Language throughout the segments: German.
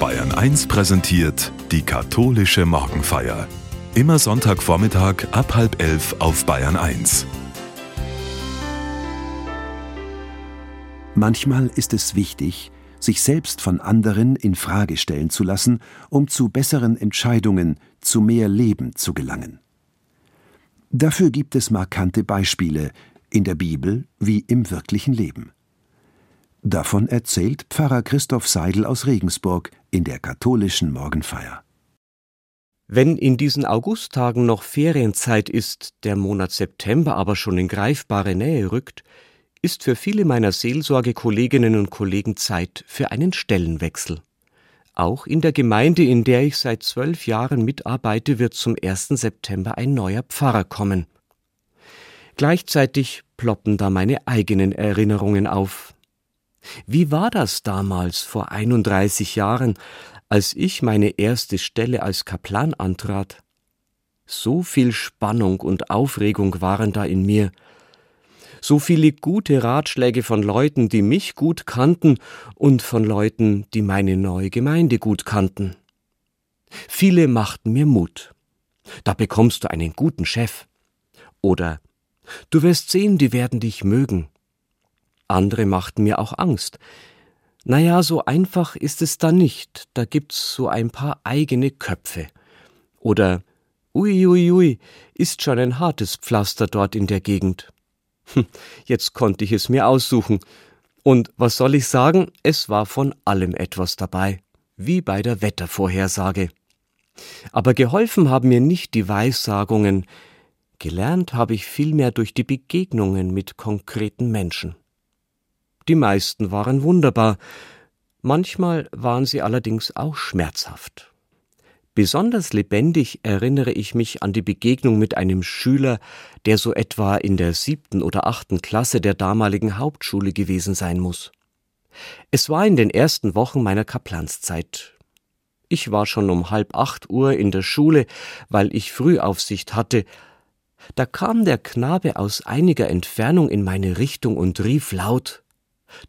Bayern 1 präsentiert die katholische Morgenfeier. Immer Sonntagvormittag ab halb elf auf Bayern 1. Manchmal ist es wichtig, sich selbst von anderen in Frage stellen zu lassen, um zu besseren Entscheidungen, zu mehr Leben zu gelangen. Dafür gibt es markante Beispiele in der Bibel wie im wirklichen Leben. Davon erzählt Pfarrer Christoph Seidel aus Regensburg in der katholischen Morgenfeier. Wenn in diesen Augusttagen noch Ferienzeit ist, der Monat September aber schon in greifbare Nähe rückt, ist für viele meiner Seelsorgekolleginnen und Kollegen Zeit für einen Stellenwechsel. Auch in der Gemeinde, in der ich seit zwölf Jahren mitarbeite, wird zum 1. September ein neuer Pfarrer kommen. Gleichzeitig ploppen da meine eigenen Erinnerungen auf. Wie war das damals vor 31 Jahren, als ich meine erste Stelle als Kaplan antrat? So viel Spannung und Aufregung waren da in mir, so viele gute Ratschläge von Leuten, die mich gut kannten und von Leuten, die meine neue Gemeinde gut kannten. Viele machten mir Mut. Da bekommst du einen guten Chef. Oder du wirst sehen, die werden dich mögen. Andere machten mir auch Angst. Naja, so einfach ist es da nicht, da gibt's so ein paar eigene Köpfe. Oder Uiuiui, ui, ui, ist schon ein hartes Pflaster dort in der Gegend. Hm, jetzt konnte ich es mir aussuchen. Und was soll ich sagen? Es war von allem etwas dabei, wie bei der Wettervorhersage. Aber geholfen haben mir nicht die Weissagungen, gelernt habe ich vielmehr durch die Begegnungen mit konkreten Menschen. Die meisten waren wunderbar, manchmal waren sie allerdings auch schmerzhaft. Besonders lebendig erinnere ich mich an die Begegnung mit einem Schüler, der so etwa in der siebten oder achten Klasse der damaligen Hauptschule gewesen sein muss. Es war in den ersten Wochen meiner Kaplanszeit. Ich war schon um halb acht Uhr in der Schule, weil ich Frühaufsicht hatte. Da kam der Knabe aus einiger Entfernung in meine Richtung und rief laut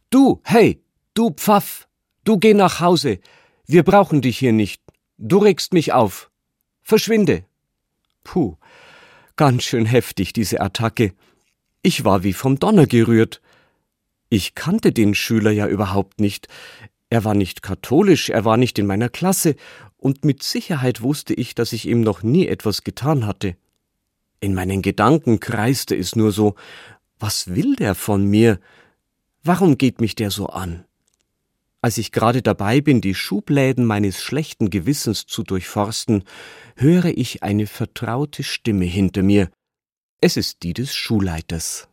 Du, hey, du Pfaff, du geh nach Hause, wir brauchen dich hier nicht. Du regst mich auf. Verschwinde. Puh, ganz schön heftig diese Attacke. Ich war wie vom Donner gerührt. Ich kannte den Schüler ja überhaupt nicht. Er war nicht katholisch, er war nicht in meiner Klasse, und mit Sicherheit wusste ich, dass ich ihm noch nie etwas getan hatte. In meinen Gedanken kreiste es nur so, was will der von mir? Warum geht mich der so an? Als ich gerade dabei bin, die Schubläden meines schlechten Gewissens zu durchforsten, höre ich eine vertraute Stimme hinter mir. Es ist die des Schulleiters.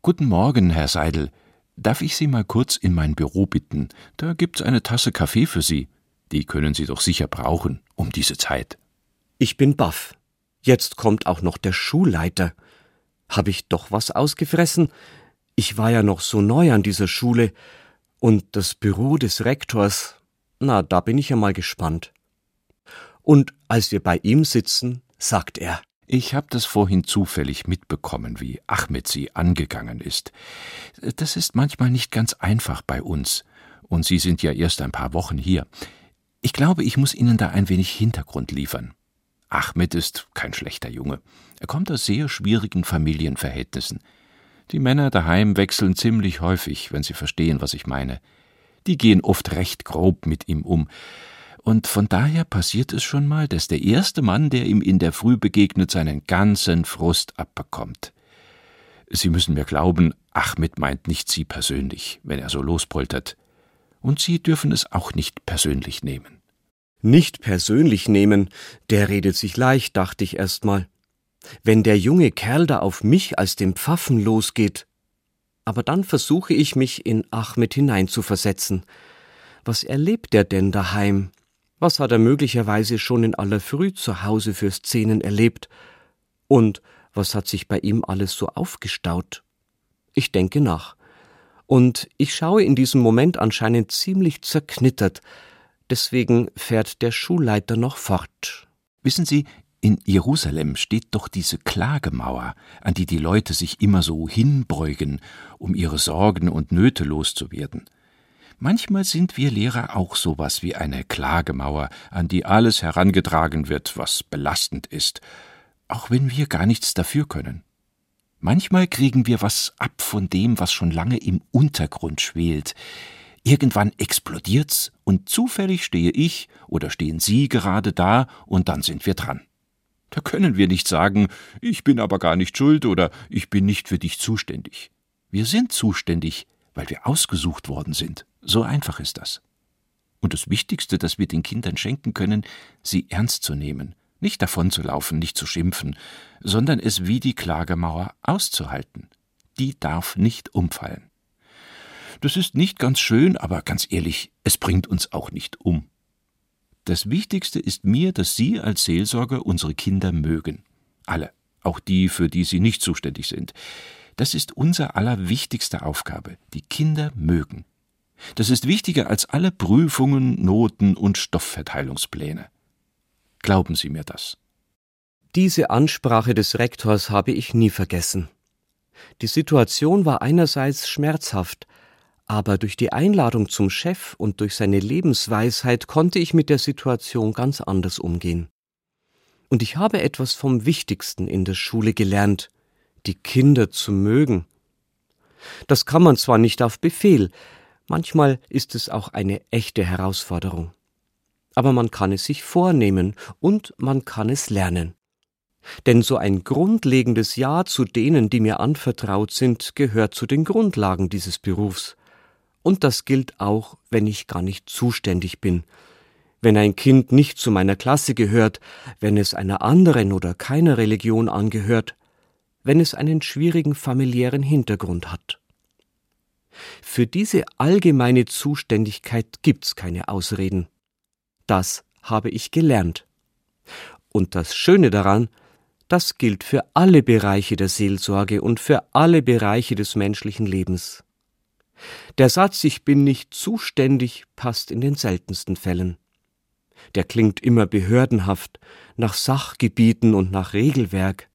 Guten Morgen, Herr Seidel. Darf ich Sie mal kurz in mein Büro bitten? Da gibt's eine Tasse Kaffee für Sie. Die können Sie doch sicher brauchen, um diese Zeit. Ich bin baff. Jetzt kommt auch noch der Schulleiter. Hab ich doch was ausgefressen? Ich war ja noch so neu an dieser Schule und das Büro des Rektors, na, da bin ich ja mal gespannt. Und als wir bei ihm sitzen, sagt er, ich habe das vorhin zufällig mitbekommen, wie Ahmed Sie angegangen ist. Das ist manchmal nicht ganz einfach bei uns, und Sie sind ja erst ein paar Wochen hier. Ich glaube, ich muss Ihnen da ein wenig Hintergrund liefern. Ahmed ist kein schlechter Junge. Er kommt aus sehr schwierigen Familienverhältnissen. Die Männer daheim wechseln ziemlich häufig, wenn sie verstehen, was ich meine. Die gehen oft recht grob mit ihm um. Und von daher passiert es schon mal, dass der erste Mann, der ihm in der Früh begegnet, seinen ganzen Frust abbekommt. Sie müssen mir glauben, Achmed meint nicht Sie persönlich, wenn er so lospoltert. Und Sie dürfen es auch nicht persönlich nehmen. Nicht persönlich nehmen, der redet sich leicht, dachte ich erst mal wenn der junge Kerl da auf mich als den Pfaffen losgeht. Aber dann versuche ich mich in Ahmed hineinzuversetzen. Was erlebt er denn daheim? Was hat er möglicherweise schon in aller Früh zu Hause für Szenen erlebt? Und was hat sich bei ihm alles so aufgestaut? Ich denke nach. Und ich schaue in diesem Moment anscheinend ziemlich zerknittert. Deswegen fährt der Schulleiter noch fort. Wissen Sie, in Jerusalem steht doch diese Klagemauer, an die die Leute sich immer so hinbeugen, um ihre Sorgen und Nöte loszuwerden. Manchmal sind wir Lehrer auch sowas wie eine Klagemauer, an die alles herangetragen wird, was belastend ist, auch wenn wir gar nichts dafür können. Manchmal kriegen wir was ab von dem, was schon lange im Untergrund schwelt. Irgendwann explodiert's und zufällig stehe ich oder stehen Sie gerade da und dann sind wir dran. Da können wir nicht sagen, ich bin aber gar nicht schuld oder ich bin nicht für dich zuständig. Wir sind zuständig, weil wir ausgesucht worden sind. So einfach ist das. Und das Wichtigste, das wir den Kindern schenken können, sie ernst zu nehmen, nicht davonzulaufen, nicht zu schimpfen, sondern es wie die Klagemauer auszuhalten. Die darf nicht umfallen. Das ist nicht ganz schön, aber ganz ehrlich, es bringt uns auch nicht um. Das Wichtigste ist mir, dass Sie als Seelsorger unsere Kinder mögen. Alle, auch die, für die Sie nicht zuständig sind. Das ist unser allerwichtigste Aufgabe, die Kinder mögen. Das ist wichtiger als alle Prüfungen, Noten und Stoffverteilungspläne. Glauben Sie mir das. Diese Ansprache des Rektors habe ich nie vergessen. Die Situation war einerseits schmerzhaft, aber durch die Einladung zum Chef und durch seine Lebensweisheit konnte ich mit der Situation ganz anders umgehen. Und ich habe etwas vom Wichtigsten in der Schule gelernt, die Kinder zu mögen. Das kann man zwar nicht auf Befehl, manchmal ist es auch eine echte Herausforderung. Aber man kann es sich vornehmen und man kann es lernen. Denn so ein grundlegendes Ja zu denen, die mir anvertraut sind, gehört zu den Grundlagen dieses Berufs. Und das gilt auch, wenn ich gar nicht zuständig bin. Wenn ein Kind nicht zu meiner Klasse gehört, wenn es einer anderen oder keiner Religion angehört, wenn es einen schwierigen familiären Hintergrund hat. Für diese allgemeine Zuständigkeit gibt's keine Ausreden. Das habe ich gelernt. Und das Schöne daran, das gilt für alle Bereiche der Seelsorge und für alle Bereiche des menschlichen Lebens. Der Satz Ich bin nicht zuständig passt in den seltensten Fällen. Der klingt immer behördenhaft, nach Sachgebieten und nach Regelwerk.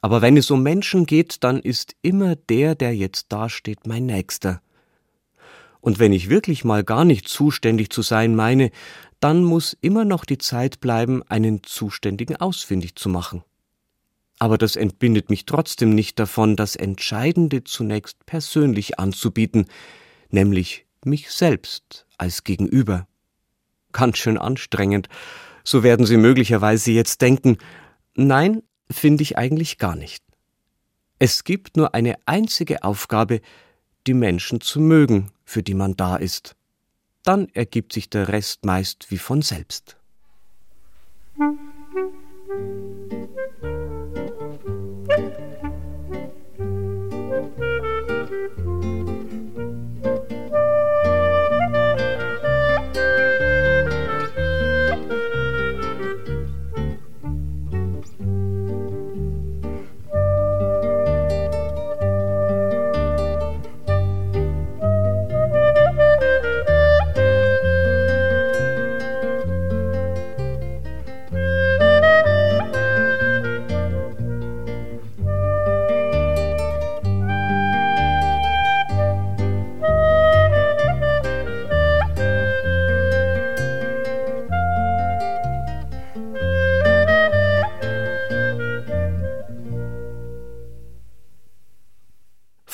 Aber wenn es um Menschen geht, dann ist immer der, der jetzt dasteht, mein Nächster. Und wenn ich wirklich mal gar nicht zuständig zu sein meine, dann muss immer noch die Zeit bleiben, einen Zuständigen ausfindig zu machen aber das entbindet mich trotzdem nicht davon, das Entscheidende zunächst persönlich anzubieten, nämlich mich selbst als Gegenüber. Ganz schön anstrengend, so werden Sie möglicherweise jetzt denken, nein, finde ich eigentlich gar nicht. Es gibt nur eine einzige Aufgabe, die Menschen zu mögen, für die man da ist. Dann ergibt sich der Rest meist wie von selbst.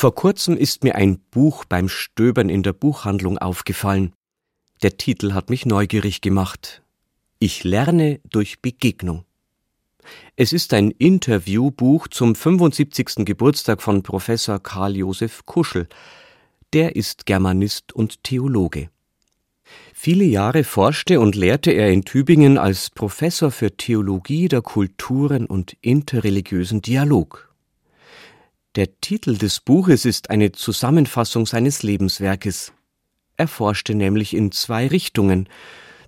Vor kurzem ist mir ein Buch beim Stöbern in der Buchhandlung aufgefallen. Der Titel hat mich neugierig gemacht. Ich lerne durch Begegnung. Es ist ein Interviewbuch zum 75. Geburtstag von Professor Karl Josef Kuschel. Der ist Germanist und Theologe. Viele Jahre forschte und lehrte er in Tübingen als Professor für Theologie der Kulturen und interreligiösen Dialog der Titel des Buches ist eine Zusammenfassung seines Lebenswerkes. Er forschte nämlich in zwei Richtungen.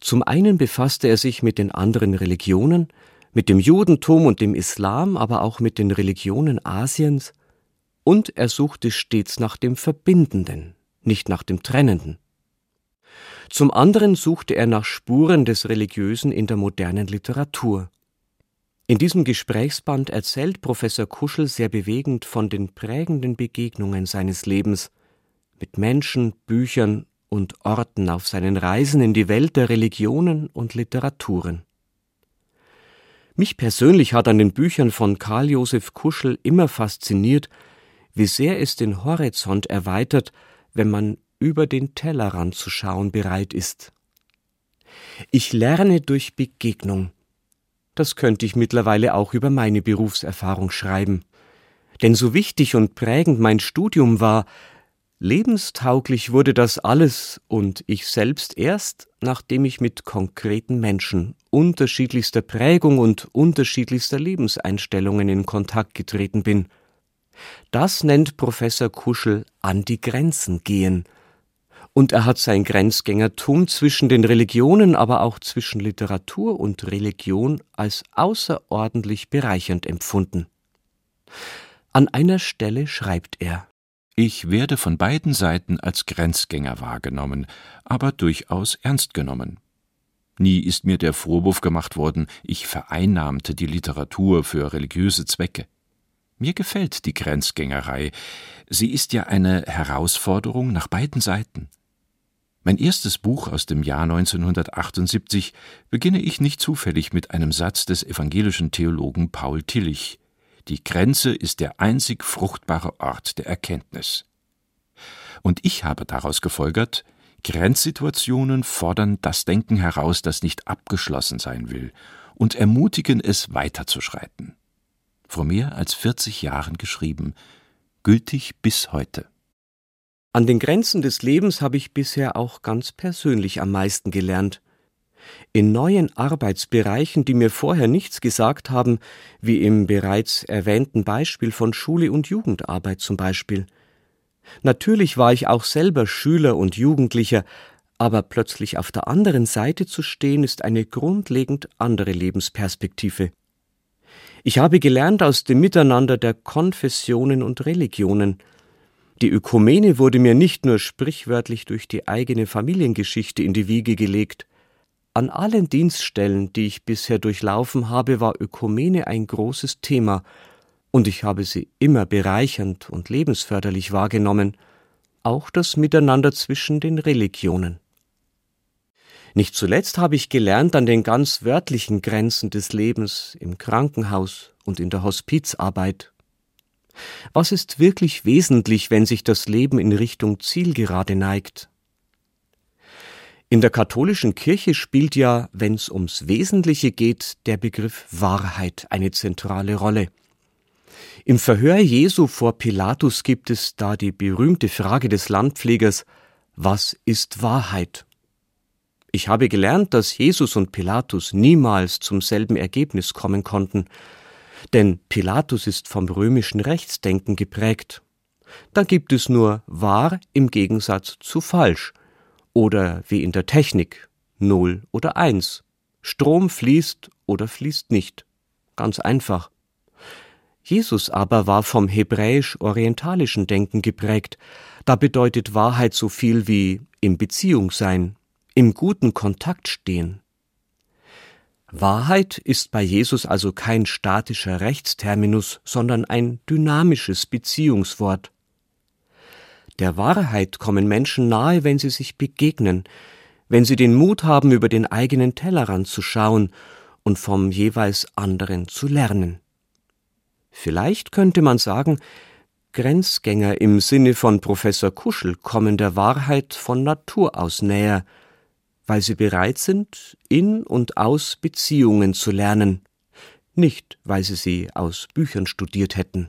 Zum einen befasste er sich mit den anderen Religionen, mit dem Judentum und dem Islam, aber auch mit den Religionen Asiens, und er suchte stets nach dem Verbindenden, nicht nach dem Trennenden. Zum anderen suchte er nach Spuren des Religiösen in der modernen Literatur. In diesem Gesprächsband erzählt Professor Kuschel sehr bewegend von den prägenden Begegnungen seines Lebens mit Menschen, Büchern und Orten auf seinen Reisen in die Welt der Religionen und Literaturen. Mich persönlich hat an den Büchern von Karl Josef Kuschel immer fasziniert, wie sehr es den Horizont erweitert, wenn man über den Tellerrand zu schauen bereit ist. Ich lerne durch Begegnung. Das könnte ich mittlerweile auch über meine Berufserfahrung schreiben. Denn so wichtig und prägend mein Studium war, lebenstauglich wurde das alles und ich selbst erst, nachdem ich mit konkreten Menschen unterschiedlichster Prägung und unterschiedlichster Lebenseinstellungen in Kontakt getreten bin. Das nennt Professor Kuschel an die Grenzen gehen. Und er hat sein Grenzgängertum zwischen den Religionen, aber auch zwischen Literatur und Religion als außerordentlich bereichernd empfunden. An einer Stelle schreibt er Ich werde von beiden Seiten als Grenzgänger wahrgenommen, aber durchaus ernst genommen. Nie ist mir der Vorwurf gemacht worden, ich vereinnahmte die Literatur für religiöse Zwecke. Mir gefällt die Grenzgängerei. Sie ist ja eine Herausforderung nach beiden Seiten. Mein erstes Buch aus dem Jahr 1978 beginne ich nicht zufällig mit einem Satz des evangelischen Theologen Paul Tillich Die Grenze ist der einzig fruchtbare Ort der Erkenntnis. Und ich habe daraus gefolgert, Grenzsituationen fordern das Denken heraus, das nicht abgeschlossen sein will, und ermutigen es weiterzuschreiten. Vor mehr als 40 Jahren geschrieben, gültig bis heute. An den Grenzen des Lebens habe ich bisher auch ganz persönlich am meisten gelernt. In neuen Arbeitsbereichen, die mir vorher nichts gesagt haben, wie im bereits erwähnten Beispiel von Schule und Jugendarbeit zum Beispiel. Natürlich war ich auch selber Schüler und Jugendlicher, aber plötzlich auf der anderen Seite zu stehen, ist eine grundlegend andere Lebensperspektive. Ich habe gelernt aus dem Miteinander der Konfessionen und Religionen, die Ökumene wurde mir nicht nur sprichwörtlich durch die eigene Familiengeschichte in die Wiege gelegt. An allen Dienststellen, die ich bisher durchlaufen habe, war Ökumene ein großes Thema, und ich habe sie immer bereichernd und lebensförderlich wahrgenommen, auch das Miteinander zwischen den Religionen. Nicht zuletzt habe ich gelernt, an den ganz wörtlichen Grenzen des Lebens im Krankenhaus und in der Hospizarbeit was ist wirklich wesentlich, wenn sich das Leben in Richtung Zielgerade neigt? In der katholischen Kirche spielt ja, wenn es ums Wesentliche geht, der Begriff Wahrheit eine zentrale Rolle. Im Verhör Jesu vor Pilatus gibt es da die berühmte Frage des Landpflegers Was ist Wahrheit? Ich habe gelernt, dass Jesus und Pilatus niemals zum selben Ergebnis kommen konnten, denn Pilatus ist vom römischen Rechtsdenken geprägt. Da gibt es nur wahr im Gegensatz zu falsch oder wie in der Technik null oder eins. Strom fließt oder fließt nicht. Ganz einfach. Jesus aber war vom hebräisch-orientalischen Denken geprägt. Da bedeutet Wahrheit so viel wie im Beziehung sein, im guten Kontakt stehen. Wahrheit ist bei Jesus also kein statischer Rechtsterminus, sondern ein dynamisches Beziehungswort. Der Wahrheit kommen Menschen nahe, wenn sie sich begegnen, wenn sie den Mut haben, über den eigenen Tellerrand zu schauen und vom jeweils anderen zu lernen. Vielleicht könnte man sagen, Grenzgänger im Sinne von Professor Kuschel kommen der Wahrheit von Natur aus näher, weil sie bereit sind, in und aus Beziehungen zu lernen, nicht weil sie sie aus Büchern studiert hätten.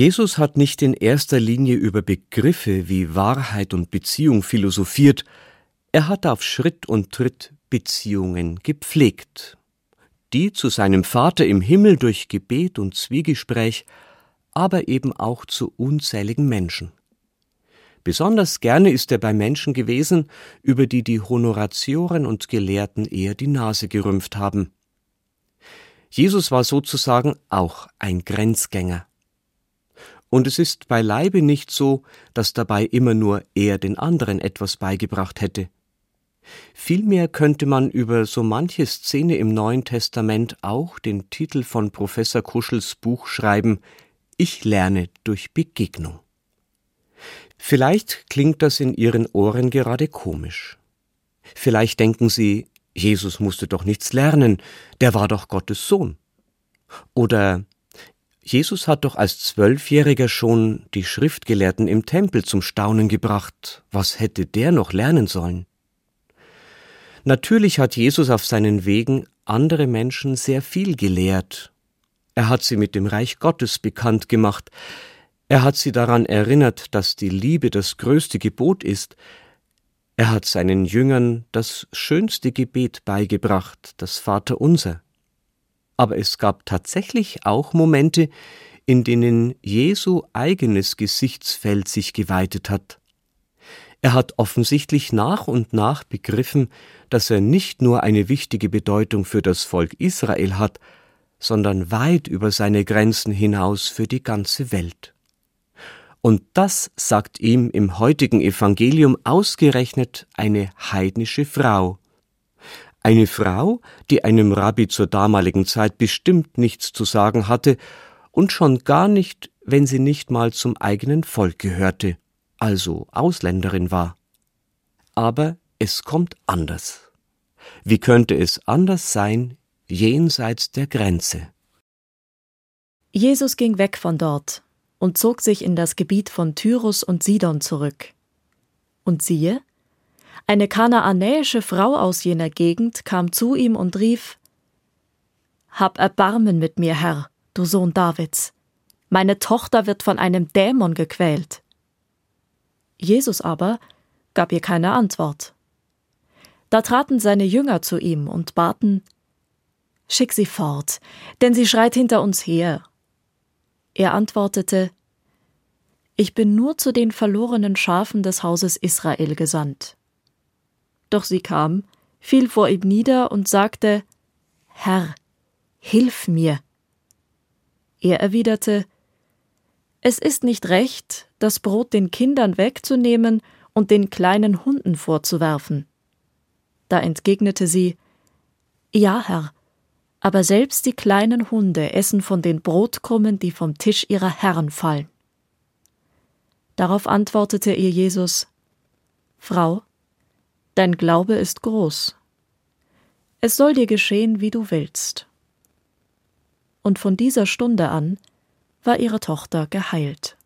Jesus hat nicht in erster Linie über Begriffe wie Wahrheit und Beziehung philosophiert, er hat auf Schritt und Tritt Beziehungen gepflegt, die zu seinem Vater im Himmel durch Gebet und Zwiegespräch, aber eben auch zu unzähligen Menschen. Besonders gerne ist er bei Menschen gewesen, über die die Honoratioren und Gelehrten eher die Nase gerümpft haben. Jesus war sozusagen auch ein Grenzgänger. Und es ist beileibe nicht so, dass dabei immer nur er den anderen etwas beigebracht hätte. Vielmehr könnte man über so manche Szene im Neuen Testament auch den Titel von Professor Kuschels Buch schreiben Ich lerne durch Begegnung. Vielleicht klingt das in Ihren Ohren gerade komisch. Vielleicht denken Sie, Jesus musste doch nichts lernen, der war doch Gottes Sohn. Oder Jesus hat doch als Zwölfjähriger schon die Schriftgelehrten im Tempel zum Staunen gebracht. Was hätte der noch lernen sollen? Natürlich hat Jesus auf seinen Wegen andere Menschen sehr viel gelehrt. Er hat sie mit dem Reich Gottes bekannt gemacht, er hat sie daran erinnert, dass die Liebe das größte Gebot ist. Er hat seinen Jüngern das schönste Gebet beigebracht, das Vaterunser. Aber es gab tatsächlich auch Momente, in denen Jesu eigenes Gesichtsfeld sich geweitet hat. Er hat offensichtlich nach und nach begriffen, dass er nicht nur eine wichtige Bedeutung für das Volk Israel hat, sondern weit über seine Grenzen hinaus für die ganze Welt. Und das sagt ihm im heutigen Evangelium ausgerechnet eine heidnische Frau. Eine Frau, die einem Rabbi zur damaligen Zeit bestimmt nichts zu sagen hatte und schon gar nicht, wenn sie nicht mal zum eigenen Volk gehörte, also Ausländerin war. Aber es kommt anders. Wie könnte es anders sein jenseits der Grenze? Jesus ging weg von dort und zog sich in das Gebiet von Tyrus und Sidon zurück. Und siehe, eine kanaanäische Frau aus jener Gegend kam zu ihm und rief Hab Erbarmen mit mir, Herr, du Sohn Davids. Meine Tochter wird von einem Dämon gequält. Jesus aber gab ihr keine Antwort. Da traten seine Jünger zu ihm und baten Schick sie fort, denn sie schreit hinter uns her. Er antwortete Ich bin nur zu den verlorenen Schafen des Hauses Israel gesandt. Doch sie kam, fiel vor ihm nieder und sagte Herr, hilf mir. Er erwiderte Es ist nicht recht, das Brot den Kindern wegzunehmen und den kleinen Hunden vorzuwerfen. Da entgegnete sie Ja, Herr, aber selbst die kleinen Hunde essen von den Brotkrummen, die vom Tisch ihrer Herren fallen. Darauf antwortete ihr Jesus Frau, dein Glaube ist groß. Es soll dir geschehen, wie du willst. Und von dieser Stunde an war ihre Tochter geheilt.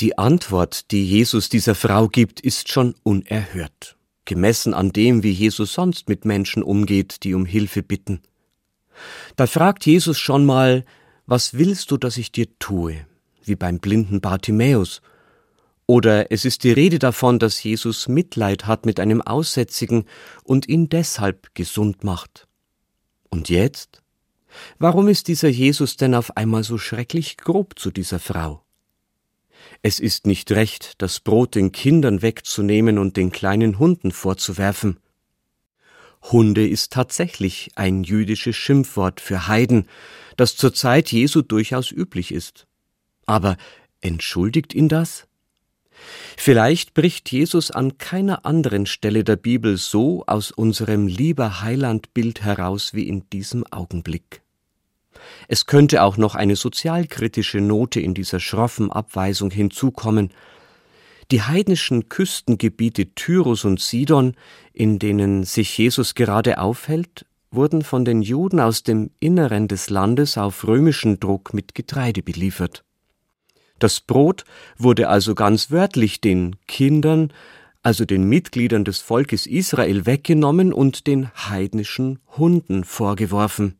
Die Antwort, die Jesus dieser Frau gibt, ist schon unerhört gemessen an dem, wie Jesus sonst mit Menschen umgeht, die um Hilfe bitten. Da fragt Jesus schon mal, was willst du, dass ich dir tue, wie beim blinden Bartimäus. Oder es ist die Rede davon, dass Jesus Mitleid hat mit einem Aussätzigen und ihn deshalb gesund macht. Und jetzt? Warum ist dieser Jesus denn auf einmal so schrecklich grob zu dieser Frau? Es ist nicht recht, das Brot den Kindern wegzunehmen und den kleinen Hunden vorzuwerfen. Hunde ist tatsächlich ein jüdisches Schimpfwort für Heiden, das zur Zeit Jesu durchaus üblich ist. Aber entschuldigt ihn das? Vielleicht bricht Jesus an keiner anderen Stelle der Bibel so aus unserem lieber Heilandbild heraus wie in diesem Augenblick. Es könnte auch noch eine sozialkritische Note in dieser schroffen Abweisung hinzukommen. Die heidnischen Küstengebiete Tyrus und Sidon, in denen sich Jesus gerade aufhält, wurden von den Juden aus dem Inneren des Landes auf römischen Druck mit Getreide beliefert. Das Brot wurde also ganz wörtlich den Kindern, also den Mitgliedern des Volkes Israel weggenommen und den heidnischen Hunden vorgeworfen.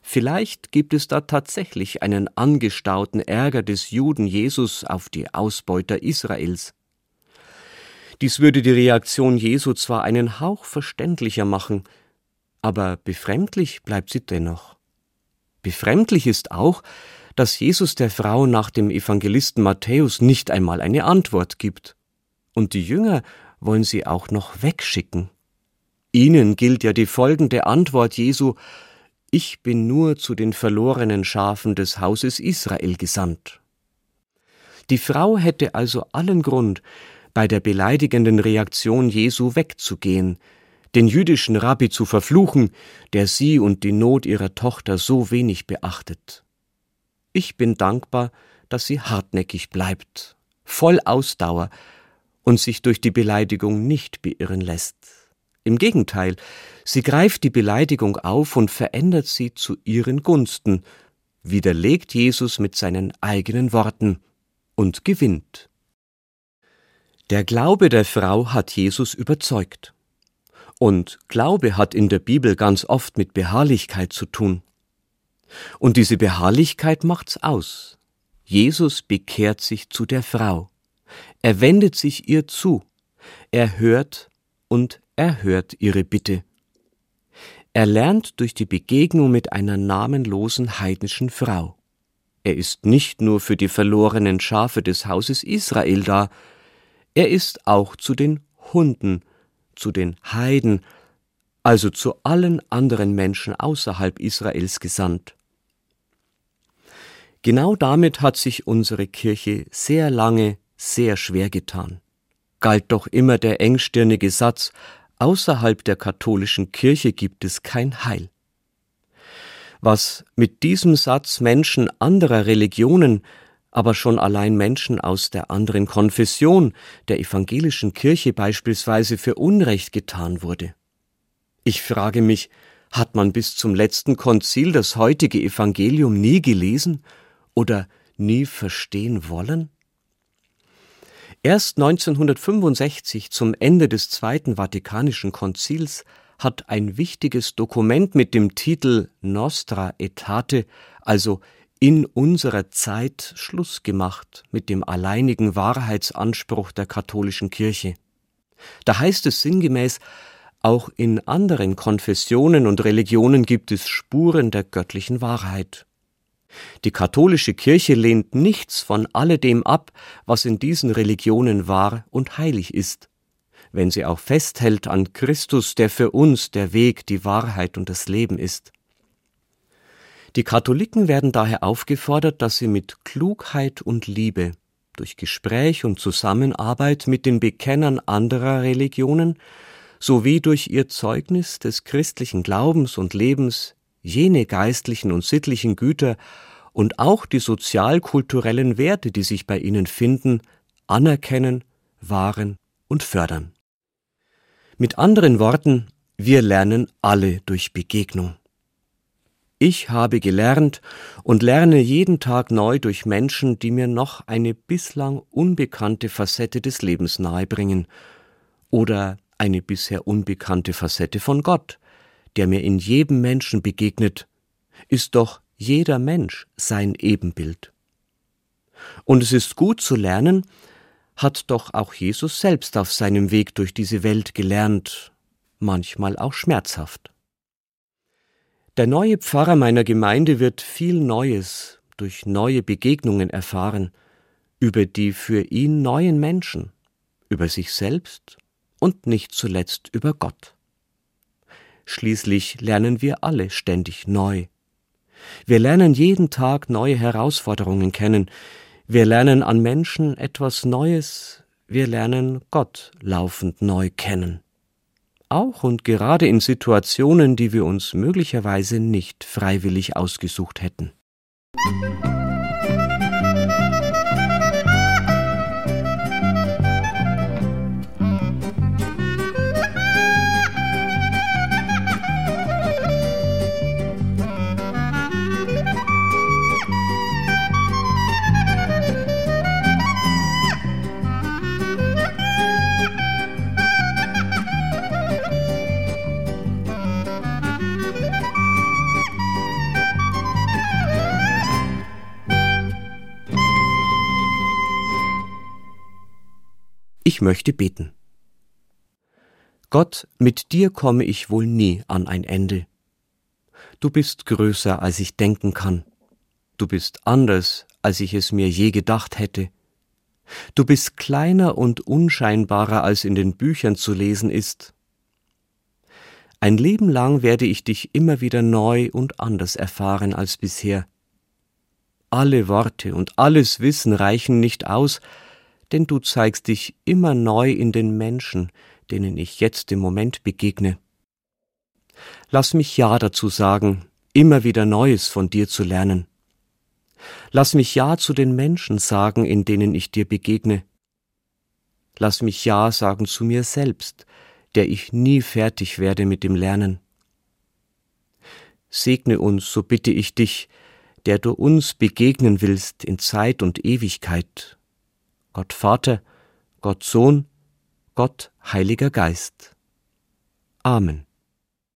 Vielleicht gibt es da tatsächlich einen angestauten Ärger des Juden Jesus auf die Ausbeuter Israels. Dies würde die Reaktion Jesu zwar einen Hauch verständlicher machen, aber befremdlich bleibt sie dennoch. Befremdlich ist auch, dass Jesus der Frau nach dem Evangelisten Matthäus nicht einmal eine Antwort gibt. Und die Jünger wollen sie auch noch wegschicken. Ihnen gilt ja die folgende Antwort Jesu Ich bin nur zu den verlorenen Schafen des Hauses Israel gesandt. Die Frau hätte also allen Grund, bei der beleidigenden Reaktion Jesu wegzugehen, den jüdischen Rabbi zu verfluchen, der sie und die Not ihrer Tochter so wenig beachtet. Ich bin dankbar, dass sie hartnäckig bleibt, voll Ausdauer und sich durch die Beleidigung nicht beirren lässt. Im Gegenteil, sie greift die Beleidigung auf und verändert sie zu ihren Gunsten, widerlegt Jesus mit seinen eigenen Worten und gewinnt. Der Glaube der Frau hat Jesus überzeugt. Und Glaube hat in der Bibel ganz oft mit Beharrlichkeit zu tun. Und diese Beharrlichkeit macht's aus. Jesus bekehrt sich zu der Frau. Er wendet sich ihr zu. Er hört und erhört ihre Bitte. Er lernt durch die Begegnung mit einer namenlosen heidnischen Frau. Er ist nicht nur für die verlorenen Schafe des Hauses Israel da, er ist auch zu den Hunden zu den Heiden, also zu allen anderen Menschen außerhalb Israels gesandt. Genau damit hat sich unsere Kirche sehr lange sehr schwer getan. Galt doch immer der engstirnige Satz, außerhalb der katholischen Kirche gibt es kein Heil. Was mit diesem Satz Menschen anderer Religionen aber schon allein Menschen aus der anderen Konfession, der evangelischen Kirche beispielsweise, für Unrecht getan wurde. Ich frage mich, hat man bis zum letzten Konzil das heutige Evangelium nie gelesen oder nie verstehen wollen? Erst 1965 zum Ende des Zweiten Vatikanischen Konzils hat ein wichtiges Dokument mit dem Titel Nostra Aetate, also in unserer Zeit Schluss gemacht mit dem alleinigen Wahrheitsanspruch der katholischen Kirche. Da heißt es sinngemäß, auch in anderen Konfessionen und Religionen gibt es Spuren der göttlichen Wahrheit. Die katholische Kirche lehnt nichts von alledem ab, was in diesen Religionen wahr und heilig ist, wenn sie auch festhält an Christus, der für uns der Weg, die Wahrheit und das Leben ist. Die Katholiken werden daher aufgefordert, dass sie mit Klugheit und Liebe durch Gespräch und Zusammenarbeit mit den Bekennern anderer Religionen sowie durch ihr Zeugnis des christlichen Glaubens und Lebens jene geistlichen und sittlichen Güter und auch die sozialkulturellen Werte, die sich bei ihnen finden, anerkennen, wahren und fördern. Mit anderen Worten, wir lernen alle durch Begegnung. Ich habe gelernt und lerne jeden Tag neu durch Menschen, die mir noch eine bislang unbekannte Facette des Lebens nahebringen oder eine bisher unbekannte Facette von Gott, der mir in jedem Menschen begegnet, ist doch jeder Mensch sein Ebenbild. Und es ist gut zu lernen, hat doch auch Jesus selbst auf seinem Weg durch diese Welt gelernt, manchmal auch schmerzhaft. Der neue Pfarrer meiner Gemeinde wird viel Neues durch neue Begegnungen erfahren, über die für ihn neuen Menschen, über sich selbst und nicht zuletzt über Gott. Schließlich lernen wir alle ständig neu. Wir lernen jeden Tag neue Herausforderungen kennen, wir lernen an Menschen etwas Neues, wir lernen Gott laufend neu kennen auch und gerade in Situationen, die wir uns möglicherweise nicht freiwillig ausgesucht hätten. Ich möchte beten. Gott, mit dir komme ich wohl nie an ein Ende. Du bist größer, als ich denken kann. Du bist anders, als ich es mir je gedacht hätte. Du bist kleiner und unscheinbarer, als in den Büchern zu lesen ist. Ein Leben lang werde ich dich immer wieder neu und anders erfahren als bisher. Alle Worte und alles Wissen reichen nicht aus, denn du zeigst dich immer neu in den Menschen, denen ich jetzt im Moment begegne. Lass mich Ja dazu sagen, immer wieder Neues von dir zu lernen. Lass mich Ja zu den Menschen sagen, in denen ich dir begegne. Lass mich Ja sagen zu mir selbst, der ich nie fertig werde mit dem Lernen. Segne uns, so bitte ich dich, der du uns begegnen willst in Zeit und Ewigkeit. Gott Vater, Gott Sohn, Gott Heiliger Geist. Amen.